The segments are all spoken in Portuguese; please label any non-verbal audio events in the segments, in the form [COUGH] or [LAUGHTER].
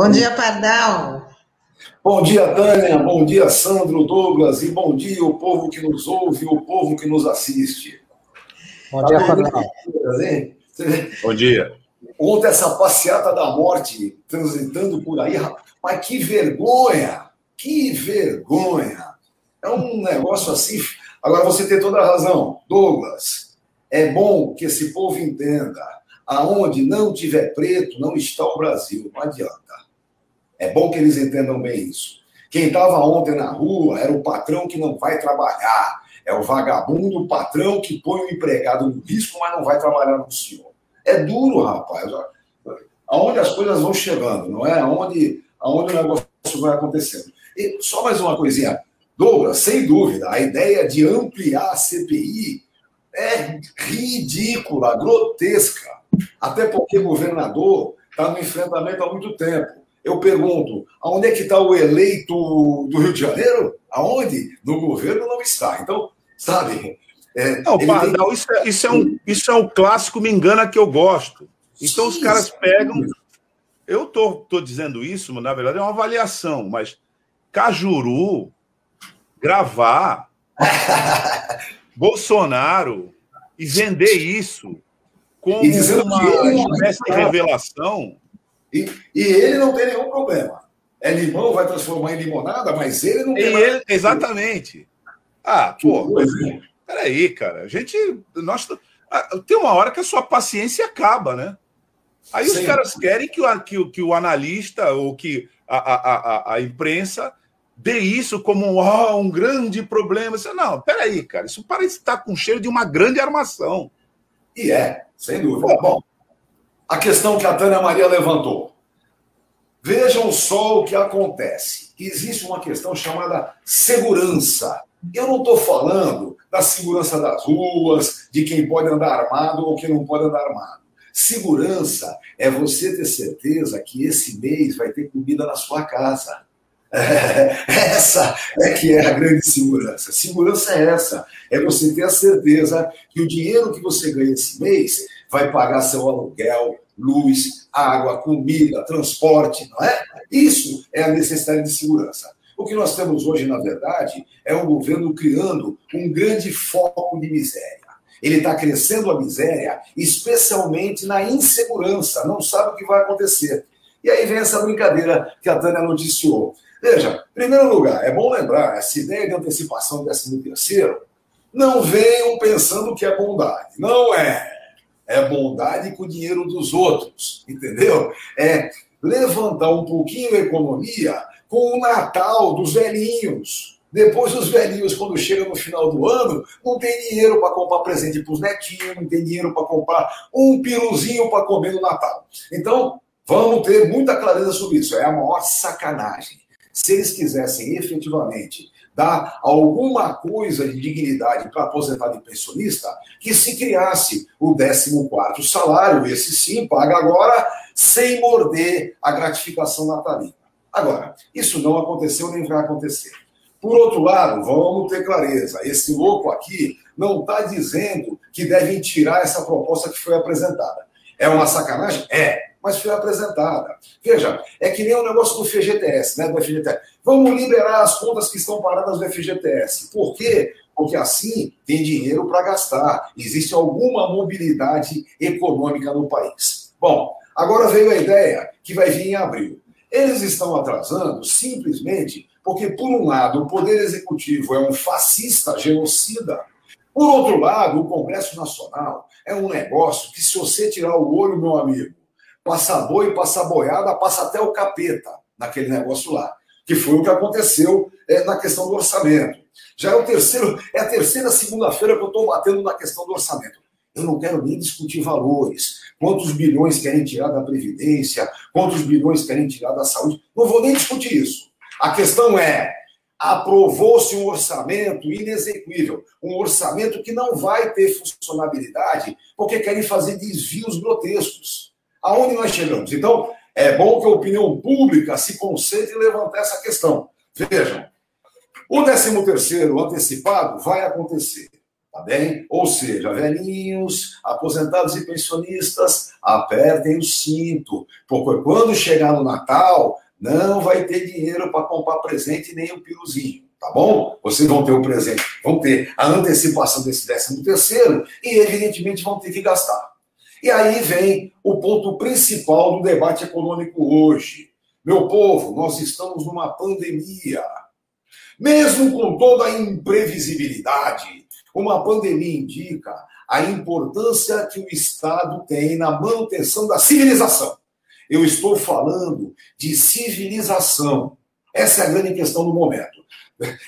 Bom dia, Pardal. Bom dia, Tânia. Bom dia, Sandro, Douglas. E bom dia, o povo que nos ouve, o povo que nos assiste. Bom dia, Pardal. Bom dia. Ontem, essa passeata da morte transitando por aí, mas que vergonha! Que vergonha! É um negócio assim. Agora, você tem toda a razão, Douglas. É bom que esse povo entenda: aonde não tiver preto, não está o Brasil. Não adianta. É bom que eles entendam bem isso. Quem estava ontem na rua era o patrão que não vai trabalhar. É o vagabundo, o patrão que põe o empregado no risco, mas não vai trabalhar no senhor. É duro, rapaz. Aonde as coisas vão chegando, não é? Aonde, aonde o negócio vai acontecendo. E só mais uma coisinha. Douglas, sem dúvida, a ideia de ampliar a CPI é ridícula, grotesca. Até porque o governador está no enfrentamento há muito tempo. Eu pergunto, aonde é que está o eleito do Rio de Janeiro? Aonde? No governo não está. Então, sabe? É, não, Pardal, tem... isso, é, isso, é um, isso é um clássico me engana que eu gosto. Então Sim, os caras pegam. Eu tô, tô dizendo isso, na verdade é uma avaliação, mas Cajuru, gravar [LAUGHS] Bolsonaro e vender isso como uma espécie de revelação. E, e, ele não tem nenhum problema. É limão, vai transformar em limonada, mas ele não tem. Ele, exatamente. Ah, pô. Peraí, cara. A gente. Nós, tem uma hora que a sua paciência acaba, né? Aí Sim. os caras querem que o, que, que o analista ou que a, a, a, a imprensa dê isso como oh, um grande problema. Você, não, peraí, cara. Isso parece estar com cheiro de uma grande armação. E é, sem dúvida. Bom, a questão que a Tânia Maria levantou. Vejam só o que acontece. Existe uma questão chamada segurança. Eu não estou falando da segurança das ruas, de quem pode andar armado ou quem não pode andar armado. Segurança é você ter certeza que esse mês vai ter comida na sua casa. [LAUGHS] essa é que é a grande segurança. Segurança é essa: é você ter a certeza que o dinheiro que você ganha esse mês vai pagar seu aluguel, luz, água, comida, transporte, não é? Isso é a necessidade de segurança. O que nós temos hoje, na verdade, é um governo criando um grande foco de miséria. Ele está crescendo a miséria, especialmente na insegurança, não sabe o que vai acontecer. E aí vem essa brincadeira que a Tânia noticiou. Veja, em primeiro lugar, é bom lembrar, essa ideia de antecipação do 13 terceiro, não venham pensando que é bondade. Não é. É bondade com o dinheiro dos outros, entendeu? É levantar um pouquinho a economia com o Natal dos velhinhos. Depois os velhinhos, quando chegam no final do ano, não tem dinheiro para comprar presente para os netinhos, não tem dinheiro para comprar um piruzinho para comer no Natal. Então, vamos ter muita clareza sobre isso. É a maior sacanagem. Se eles quisessem efetivamente dar alguma coisa de dignidade para aposentado e pensionista, que se criasse o 14 salário, esse sim, paga agora, sem morder a gratificação natalina. Agora, isso não aconteceu nem vai acontecer. Por outro lado, vamos ter clareza: esse louco aqui não está dizendo que devem tirar essa proposta que foi apresentada. É uma sacanagem? É mas foi apresentada. Veja, é que nem o negócio do FGTS, né? Do FGTS. Vamos liberar as contas que estão paradas do FGTS. Por quê? Porque assim tem dinheiro para gastar. Existe alguma mobilidade econômica no país. Bom, agora veio a ideia que vai vir em abril. Eles estão atrasando simplesmente porque, por um lado, o Poder Executivo é um fascista genocida. Por outro lado, o Congresso Nacional é um negócio que, se você tirar o olho, meu amigo, passar boi, passar boiada, passa até o capeta naquele negócio lá. Que foi o que aconteceu é, na questão do orçamento. Já é o terceiro, é a terceira segunda-feira que eu estou batendo na questão do orçamento. Eu não quero nem discutir valores. Quantos bilhões querem tirar da Previdência? Quantos bilhões querem tirar da saúde? Não vou nem discutir isso. A questão é: aprovou-se um orçamento inexequível, um orçamento que não vai ter funcionabilidade, porque querem fazer desvios grotescos. Aonde nós chegamos? Então, é bom que a opinião pública se concentre em levantar essa questão. Vejam, o 13 terceiro antecipado vai acontecer. Tá bem? Ou seja, velhinhos, aposentados e pensionistas, apertem o cinto, porque quando chegar no Natal, não vai ter dinheiro para comprar presente nem um piruzinho, tá bom? Vocês vão ter o presente, vão ter a antecipação desse décimo terceiro e, evidentemente, vão ter que gastar. E aí vem o ponto principal do debate econômico hoje. Meu povo, nós estamos numa pandemia. Mesmo com toda a imprevisibilidade, uma pandemia indica a importância que o Estado tem na manutenção da civilização. Eu estou falando de civilização. Essa é a grande questão do momento.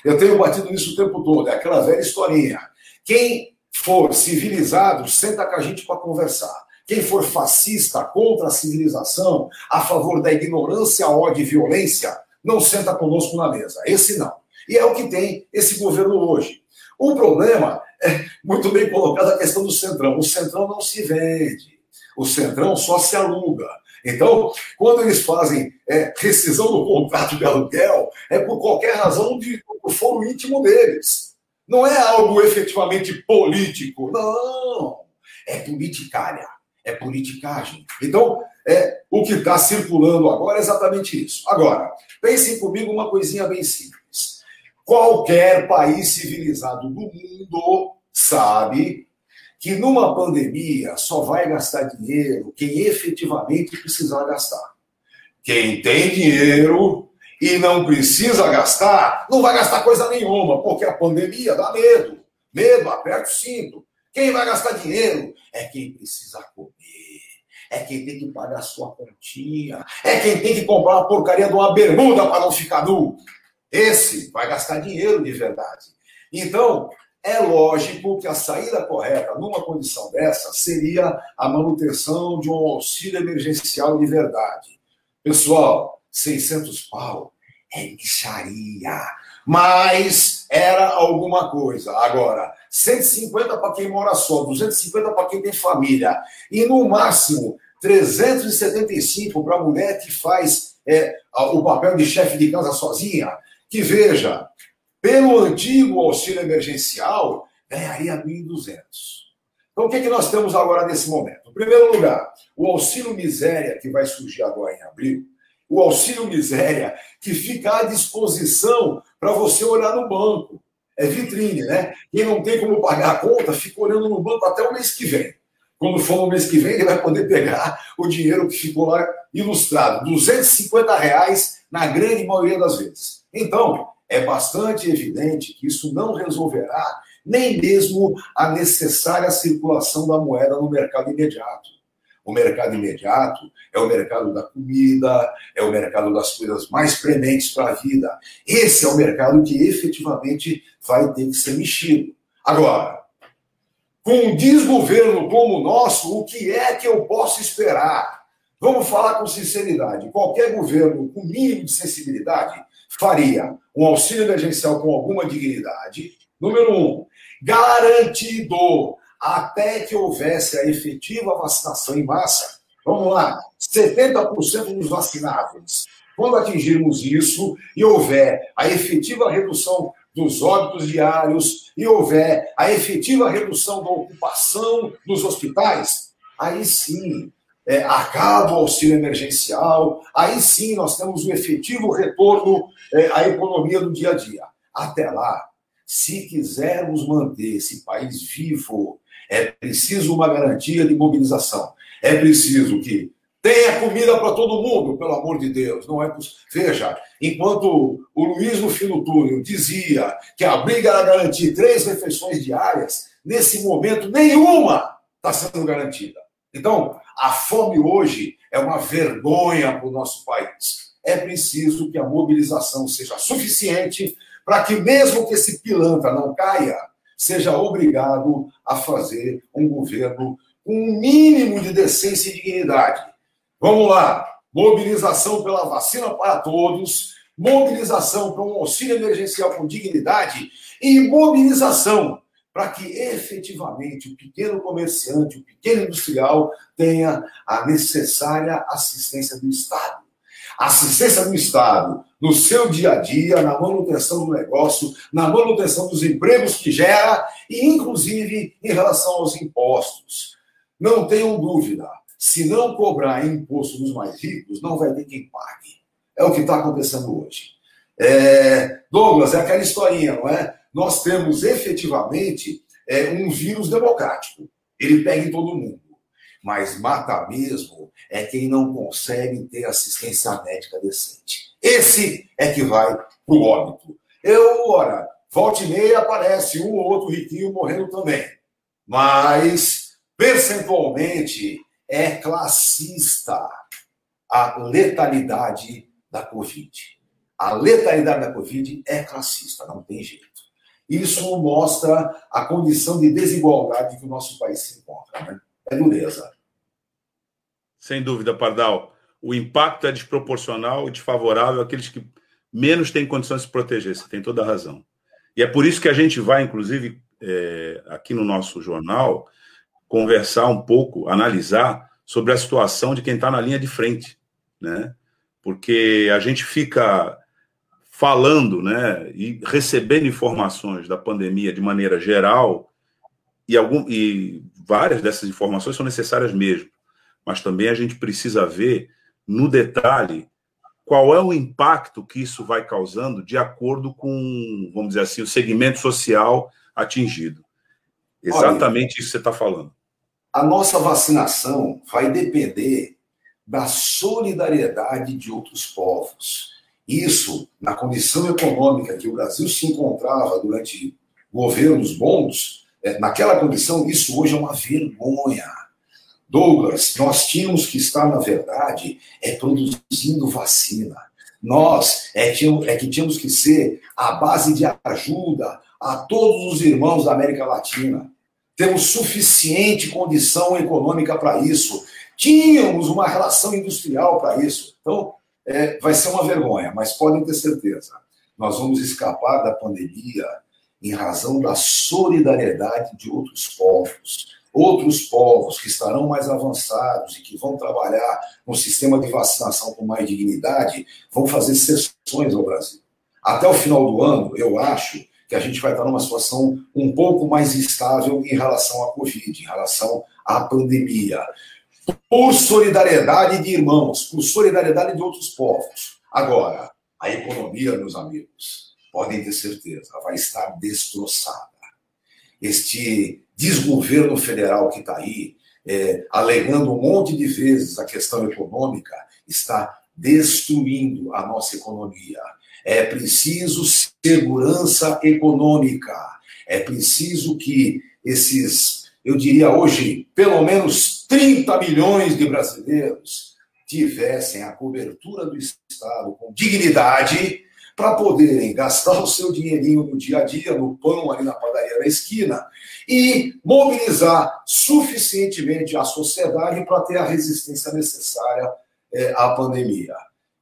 Eu tenho batido nisso o tempo todo, é aquela velha historinha. Quem for civilizado, senta com a gente para conversar. Quem for fascista contra a civilização, a favor da ignorância, ódio e violência, não senta conosco na mesa. Esse não. E é o que tem esse governo hoje. O problema é muito bem colocado a questão do Centrão. O Centrão não se vende. O Centrão só se aluga. Então, quando eles fazem é, rescisão do contrato de aluguel, é por qualquer razão de, foro íntimo deles. Não é algo efetivamente político. Não. É politicária. É politicagem. Então, é, o que está circulando agora é exatamente isso. Agora, pensem comigo uma coisinha bem simples. Qualquer país civilizado do mundo sabe que numa pandemia só vai gastar dinheiro quem efetivamente precisar gastar. Quem tem dinheiro e não precisa gastar, não vai gastar coisa nenhuma, porque a pandemia dá medo. Medo, aperta o cinto. Quem vai gastar dinheiro é quem precisa comer. É quem tem que pagar a sua continha. É quem tem que comprar uma porcaria de uma bermuda para não ficar nu. Esse vai gastar dinheiro de verdade. Então, é lógico que a saída correta numa condição dessa seria a manutenção de um auxílio emergencial de verdade. Pessoal, 600 pau é micharia, mas era alguma coisa. Agora, 150 para quem mora só, 250 para quem tem família, e no máximo 375 para a mulher que faz é, o papel de chefe de casa sozinha que, veja, pelo antigo auxílio emergencial, ganharia 1.200. Então, o que, é que nós temos agora nesse momento? Em primeiro lugar, o auxílio miséria, que vai surgir agora em abril, o auxílio miséria, que fica à disposição para você olhar no banco. É vitrine, né? Quem não tem como pagar a conta, fica olhando no banco até o mês que vem. Quando for no mês que vem, ele vai poder pegar o dinheiro que ficou lá ilustrado. 250 reais na grande maioria das vezes. Então, é bastante evidente que isso não resolverá nem mesmo a necessária circulação da moeda no mercado imediato. O mercado imediato é o mercado da comida, é o mercado das coisas mais prementes para a vida. Esse é o mercado que efetivamente vai ter que ser mexido. Agora, com um desgoverno como o nosso, o que é que eu posso esperar? Vamos falar com sinceridade. Qualquer governo com mínimo de sensibilidade faria um auxílio emergencial com alguma dignidade. Número um, garantido até que houvesse a efetiva vacinação em massa. Vamos lá, 70% dos vacináveis. Quando atingirmos isso e houver a efetiva redução dos óbitos diários e houver a efetiva redução da ocupação dos hospitais, aí sim é, acaba o auxílio emergencial, aí sim nós temos o efetivo retorno é, à economia do dia a dia. Até lá, se quisermos manter esse país vivo, é preciso uma garantia de mobilização. É preciso que tenha comida para todo mundo, pelo amor de Deus. Não é. Veja, enquanto o Luiz no fim do túnel dizia que a briga era garantir três refeições diárias, nesse momento nenhuma está sendo garantida. Então, a fome hoje é uma vergonha para o nosso país. É preciso que a mobilização seja suficiente para que, mesmo que esse pilantra não caia, seja obrigado a fazer um governo com um mínimo de decência e dignidade. Vamos lá. Mobilização pela vacina para todos, mobilização para um auxílio emergencial com dignidade e mobilização para que efetivamente o pequeno comerciante, o pequeno industrial tenha a necessária assistência do Estado. Assistência do Estado no seu dia a dia, na manutenção do negócio, na manutenção dos empregos que gera e, inclusive, em relação aos impostos. Não tenham dúvida, se não cobrar imposto dos mais ricos, não vai ter quem pague. É o que está acontecendo hoje. É, Douglas, é aquela historinha, não é? Nós temos efetivamente é, um vírus democrático. Ele pega em todo mundo. Mas mata mesmo é quem não consegue ter assistência médica decente. Esse é que vai pro óbito. Eu, ora, volte e meia aparece um ou outro riquinho morrendo também. Mas, percentualmente, é classista a letalidade da Covid. A letalidade da Covid é classista, não tem jeito. Isso mostra a condição de desigualdade que o nosso país se encontra. Né? É dureza. Sem dúvida, Pardal. O impacto é desproporcional e desfavorável àqueles que menos têm condições de se proteger. Você tem toda a razão. E é por isso que a gente vai, inclusive, é, aqui no nosso jornal, conversar um pouco, analisar sobre a situação de quem está na linha de frente, né? Porque a gente fica falando, né, e recebendo informações da pandemia de maneira geral, e, algum, e várias dessas informações são necessárias mesmo, mas também a gente precisa ver no detalhe qual é o impacto que isso vai causando de acordo com, vamos dizer assim, o segmento social atingido. Exatamente Olha, isso que você está falando. A nossa vacinação vai depender da solidariedade de outros povos. Isso, na condição econômica que o Brasil se encontrava durante governos bons, é, naquela condição, isso hoje é uma vergonha. Douglas, nós tínhamos que estar, na verdade, é produzindo vacina. Nós é, tínhamos, é que tínhamos que ser a base de ajuda a todos os irmãos da América Latina. Temos suficiente condição econômica para isso. Tínhamos uma relação industrial para isso. Então, é, vai ser uma vergonha, mas podem ter certeza, nós vamos escapar da pandemia em razão da solidariedade de outros povos. Outros povos que estarão mais avançados e que vão trabalhar no sistema de vacinação com mais dignidade vão fazer sessões ao Brasil. Até o final do ano, eu acho que a gente vai estar numa situação um pouco mais estável em relação à Covid, em relação à pandemia por solidariedade de irmãos, por solidariedade de outros povos. Agora, a economia, meus amigos, podem ter certeza, vai estar destroçada. Este desgoverno federal que está aí, é, alegando um monte de vezes a questão econômica, está destruindo a nossa economia. É preciso segurança econômica. É preciso que esses, eu diria hoje, pelo menos 30 milhões de brasileiros tivessem a cobertura do Estado com dignidade para poderem gastar o seu dinheirinho no dia a dia, no pão ali na padaria da esquina, e mobilizar suficientemente a sociedade para ter a resistência necessária é, à pandemia.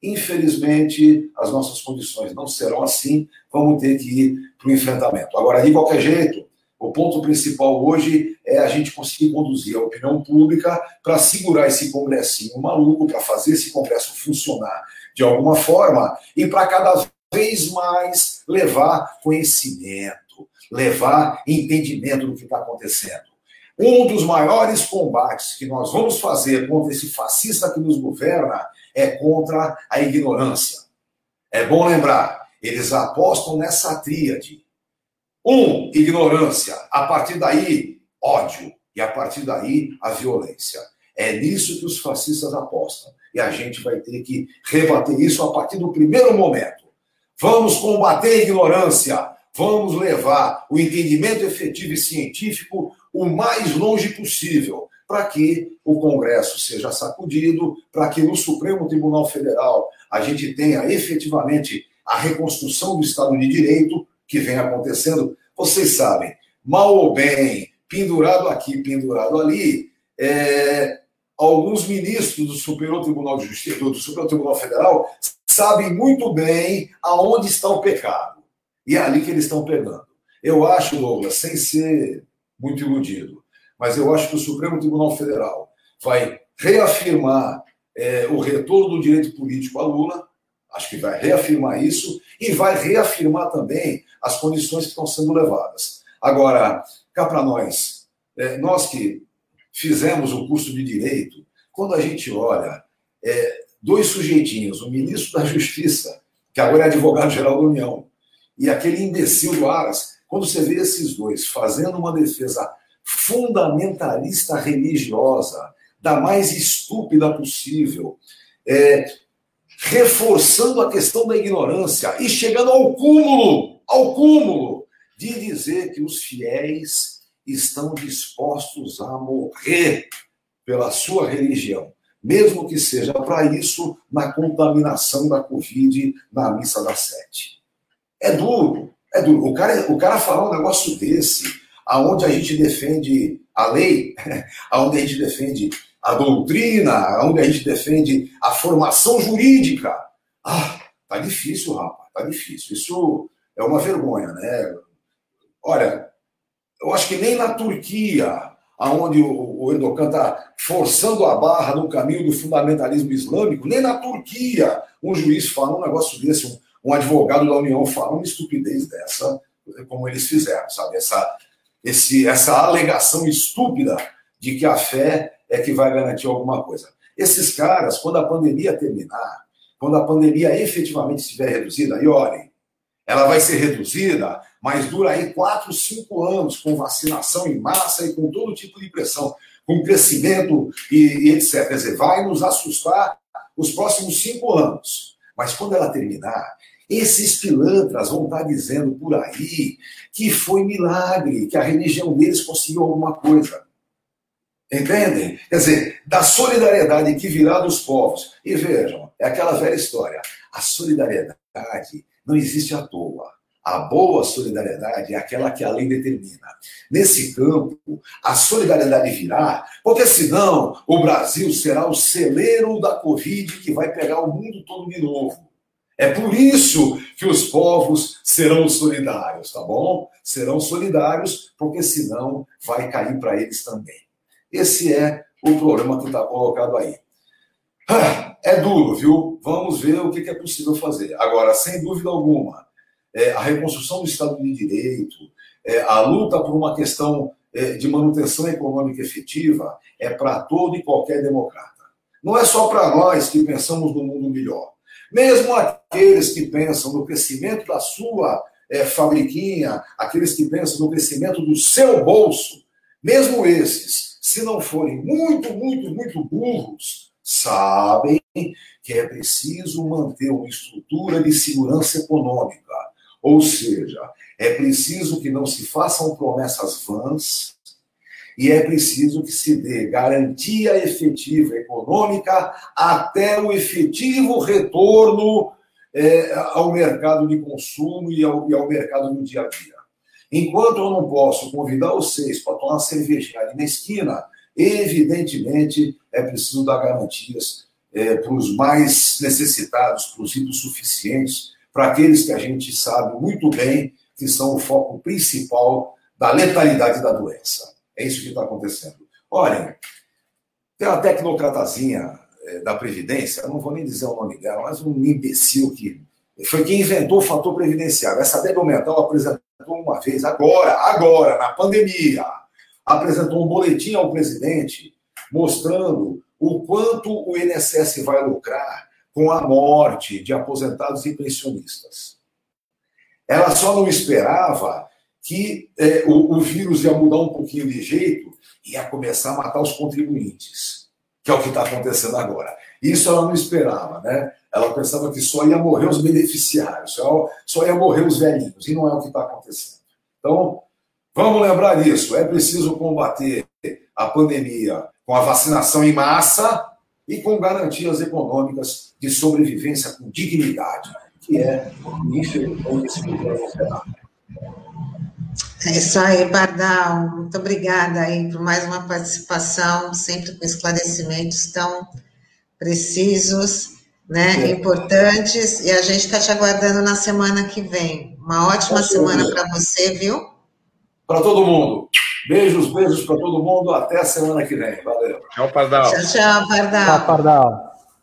Infelizmente, as nossas condições não serão assim, vamos ter que ir para o enfrentamento. Agora, de qualquer jeito, o ponto principal hoje é a gente conseguir conduzir a opinião pública para segurar esse congressinho maluco, para fazer esse congresso funcionar de alguma forma e para cada vez mais levar conhecimento, levar entendimento do que está acontecendo. Um dos maiores combates que nós vamos fazer contra esse fascista que nos governa é contra a ignorância. É bom lembrar, eles apostam nessa tríade um, ignorância. A partir daí, ódio. E a partir daí, a violência. É nisso que os fascistas apostam. E a gente vai ter que rebater isso a partir do primeiro momento. Vamos combater a ignorância. Vamos levar o entendimento efetivo e científico o mais longe possível, para que o Congresso seja sacudido, para que no Supremo Tribunal Federal a gente tenha efetivamente a reconstrução do Estado de Direito, que vem acontecendo, vocês sabem, mal ou bem, pendurado aqui, pendurado ali, é, alguns ministros do Superior Tribunal de Justiça, do Superior Tribunal Federal, sabem muito bem aonde está o pecado. E é ali que eles estão pegando. Eu acho, Douglas, sem ser muito iludido, mas eu acho que o Supremo Tribunal Federal vai reafirmar é, o retorno do direito político a Lula, acho que vai reafirmar isso, e vai reafirmar também as condições que estão sendo levadas. Agora, cá para nós, é, nós que fizemos o curso de direito, quando a gente olha é, dois sujeitinhos, o ministro da Justiça, que agora é advogado-geral da União, e aquele imbecil do Aras, quando você vê esses dois fazendo uma defesa fundamentalista religiosa, da mais estúpida possível, é, reforçando a questão da ignorância e chegando ao cúmulo, ao cúmulo, de dizer que os fiéis estão dispostos a morrer pela sua religião, mesmo que seja para isso na contaminação da Covid na missa das sete. É duro, é duro. O cara, o cara falar um negócio desse, aonde a gente defende a lei, [LAUGHS] aonde a gente defende a doutrina, onde a gente defende a formação jurídica. Ah, tá difícil, rapaz, tá difícil. Isso é uma vergonha, né? Olha, eu acho que nem na Turquia, aonde o Erdogan está forçando a barra no caminho do fundamentalismo islâmico, nem na Turquia um juiz fala um negócio desse, um, um advogado da União fala uma estupidez dessa, como eles fizeram, sabe? Essa, esse, essa alegação estúpida de que a fé é que vai garantir alguma coisa. Esses caras, quando a pandemia terminar, quando a pandemia efetivamente estiver reduzida, e olhem, ela vai ser reduzida, mas dura aí quatro, cinco anos, com vacinação em massa e com todo tipo de pressão, com crescimento e, e etc. Quer dizer, vai nos assustar os próximos cinco anos. Mas quando ela terminar, esses pilantras vão estar dizendo por aí que foi milagre, que a religião deles conseguiu alguma coisa. Entendem? Quer dizer, da solidariedade que virá dos povos. E vejam, é aquela velha história. A solidariedade não existe à toa. A boa solidariedade é aquela que a lei determina. Nesse campo, a solidariedade virá, porque senão o Brasil será o celeiro da Covid que vai pegar o mundo todo de novo. É por isso que os povos serão solidários, tá bom? Serão solidários, porque senão vai cair para eles também. Esse é o problema que está colocado aí. Ah, é duro, viu? Vamos ver o que é possível fazer. Agora, sem dúvida alguma, é, a reconstrução do Estado de Direito, é, a luta por uma questão é, de manutenção econômica efetiva é para todo e qualquer democrata. Não é só para nós que pensamos no mundo melhor. Mesmo aqueles que pensam no crescimento da sua é, fabriquinha, aqueles que pensam no crescimento do seu bolso, mesmo esses se não forem muito, muito, muito burros, sabem que é preciso manter uma estrutura de segurança econômica. Ou seja, é preciso que não se façam promessas vãs e é preciso que se dê garantia efetiva econômica até o efetivo retorno é, ao mercado de consumo e ao, e ao mercado no dia a dia. Enquanto eu não posso convidar vocês para tomar uma cervejinha ali na esquina, evidentemente é preciso dar garantias é, para os mais necessitados, para os hipossuficientes, para aqueles que a gente sabe muito bem que são o foco principal da letalidade da doença. É isso que está acontecendo. Olhem, uma tecnocratazinha é, da Previdência, não vou nem dizer o nome dela, mas um imbecil que foi quem inventou o fator previdenciário. Essa débil mental apresentou uma vez, agora, agora, na pandemia, apresentou um boletim ao presidente mostrando o quanto o INSS vai lucrar com a morte de aposentados e pensionistas. Ela só não esperava que é, o, o vírus ia mudar um pouquinho de jeito e ia começar a matar os contribuintes, que é o que está acontecendo agora. Isso ela não esperava, né? Ela pensava que só ia morrer os beneficiários, só, só ia morrer os velhinhos, e não é o que está acontecendo. Então, vamos lembrar disso: é preciso combater a pandemia com a vacinação em massa e com garantias econômicas de sobrevivência com dignidade, que é, infelizmente, esse governo é isso aí, Bardal. Muito obrigada aí por mais uma participação, sempre com esclarecimentos tão precisos, né, é. importantes, e a gente está te aguardando na semana que vem. Uma ótima semana para você, viu? Para todo mundo. Beijos, beijos para todo mundo. Até a semana que vem. Valeu. Tchau, Pardal. Tchau, tchau, Pardal. Tchau, Pardal.